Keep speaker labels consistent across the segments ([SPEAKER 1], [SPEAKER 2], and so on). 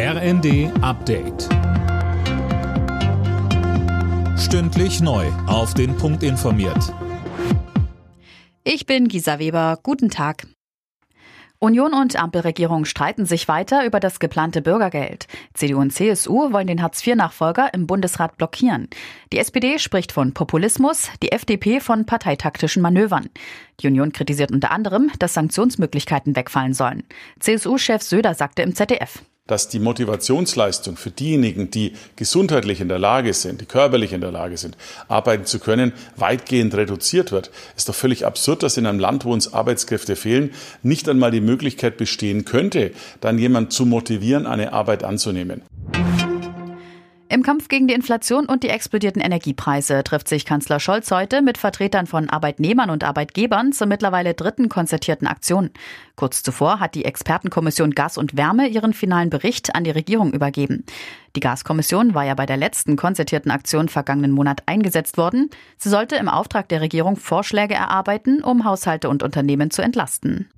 [SPEAKER 1] RND Update. Stündlich neu. Auf den Punkt informiert.
[SPEAKER 2] Ich bin Gisa Weber. Guten Tag. Union und Ampelregierung streiten sich weiter über das geplante Bürgergeld. CDU und CSU wollen den Hartz-IV-Nachfolger im Bundesrat blockieren. Die SPD spricht von Populismus, die FDP von parteitaktischen Manövern. Die Union kritisiert unter anderem, dass Sanktionsmöglichkeiten wegfallen sollen. CSU-Chef Söder sagte im ZDF
[SPEAKER 3] dass die Motivationsleistung für diejenigen, die gesundheitlich in der Lage sind, die körperlich in der Lage sind, arbeiten zu können, weitgehend reduziert wird. Ist doch völlig absurd, dass in einem Land, wo uns Arbeitskräfte fehlen, nicht einmal die Möglichkeit bestehen könnte, dann jemand zu motivieren, eine Arbeit anzunehmen.
[SPEAKER 2] Im Kampf gegen die Inflation und die explodierten Energiepreise trifft sich Kanzler Scholz heute mit Vertretern von Arbeitnehmern und Arbeitgebern zur mittlerweile dritten konzertierten Aktion. Kurz zuvor hat die Expertenkommission Gas und Wärme ihren finalen Bericht an die Regierung übergeben. Die Gaskommission war ja bei der letzten konzertierten Aktion vergangenen Monat eingesetzt worden. Sie sollte im Auftrag der Regierung Vorschläge erarbeiten, um Haushalte und Unternehmen zu entlasten.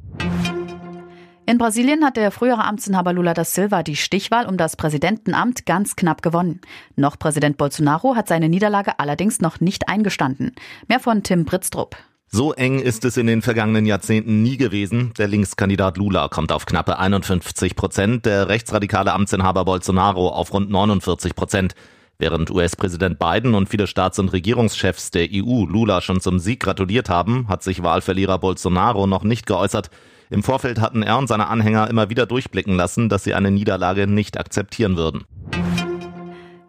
[SPEAKER 2] In Brasilien hat der frühere Amtsinhaber Lula da Silva die Stichwahl um das Präsidentenamt ganz knapp gewonnen. Noch Präsident Bolsonaro hat seine Niederlage allerdings noch nicht eingestanden. Mehr von Tim Britztrup.
[SPEAKER 4] So eng ist es in den vergangenen Jahrzehnten nie gewesen. Der Linkskandidat Lula kommt auf knappe 51 Prozent, der rechtsradikale Amtsinhaber Bolsonaro auf rund 49 Prozent. Während US-Präsident Biden und viele Staats- und Regierungschefs der EU Lula schon zum Sieg gratuliert haben, hat sich Wahlverlierer Bolsonaro noch nicht geäußert. Im Vorfeld hatten er und seine Anhänger immer wieder durchblicken lassen, dass sie eine Niederlage nicht akzeptieren würden.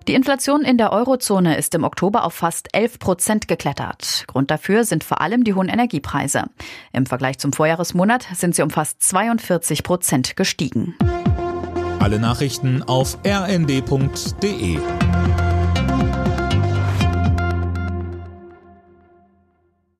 [SPEAKER 2] Die Inflation in der Eurozone ist im Oktober auf fast 11 Prozent geklettert. Grund dafür sind vor allem die hohen Energiepreise. Im Vergleich zum Vorjahresmonat sind sie um fast 42 Prozent gestiegen.
[SPEAKER 1] Alle Nachrichten auf rnd.de